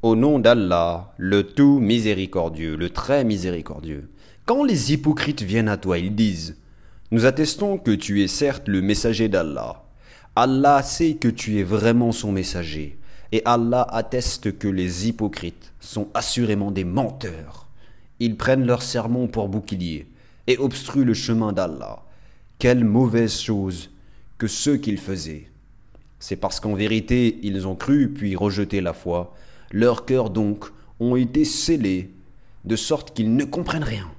Au nom d'Allah, le tout miséricordieux, le très miséricordieux. Quand les hypocrites viennent à toi, ils disent Nous attestons que tu es certes le messager d'Allah. Allah sait que tu es vraiment son messager. Et Allah atteste que les hypocrites sont assurément des menteurs. Ils prennent leur sermon pour bouclier et obstruent le chemin d'Allah. Quelle mauvaise chose que ceux qu'ils faisaient. C'est parce qu'en vérité ils ont cru puis rejeté la foi leurs cœurs donc ont été scellés, de sorte qu'ils ne comprennent rien.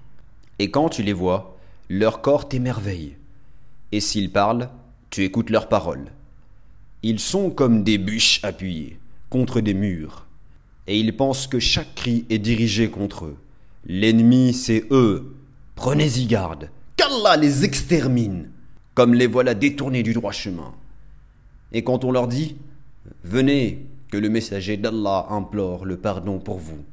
Et quand tu les vois, leur corps t'émerveille. Et s'ils parlent, tu écoutes leurs paroles. Ils sont comme des bûches appuyées contre des murs, et ils pensent que chaque cri est dirigé contre eux. L'ennemi, c'est eux. Prenez-y garde, qu'Allah les extermine, comme les voilà détournés du droit chemin. Et quand on leur dit Venez, que le messager d'Allah implore le pardon pour vous.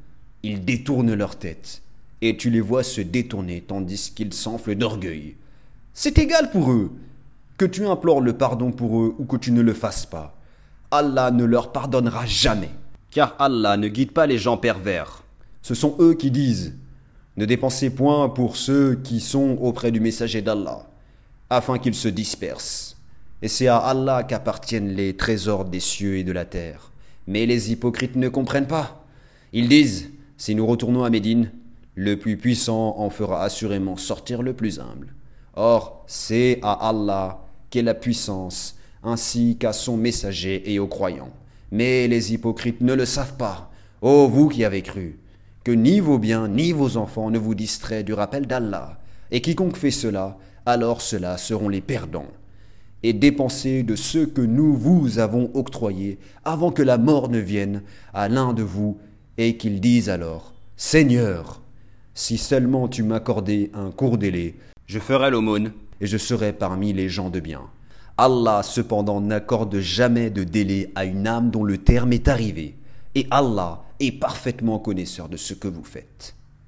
Ils détournent leur tête, et tu les vois se détourner tandis qu'ils s'enflent d'orgueil. C'est égal pour eux, que tu implores le pardon pour eux ou que tu ne le fasses pas. Allah ne leur pardonnera jamais, car Allah ne guide pas les gens pervers. Ce sont eux qui disent Ne dépensez point pour ceux qui sont auprès du messager d'Allah, afin qu'ils se dispersent. Et c'est à Allah qu'appartiennent les trésors des cieux et de la terre. Mais les hypocrites ne comprennent pas. Ils disent, si nous retournons à Médine, le plus puissant en fera assurément sortir le plus humble. Or, c'est à Allah qu'est la puissance, ainsi qu'à son messager et aux croyants. Mais les hypocrites ne le savent pas. Ô vous qui avez cru, que ni vos biens ni vos enfants ne vous distraient du rappel d'Allah, et quiconque fait cela, alors ceux-là seront les perdants et dépensez de ce que nous vous avons octroyé avant que la mort ne vienne à l'un de vous et qu'il dise alors Seigneur, si seulement tu m'accordais un court délai, je ferai l'aumône et je serai parmi les gens de bien. Allah cependant n'accorde jamais de délai à une âme dont le terme est arrivé, et Allah est parfaitement connaisseur de ce que vous faites.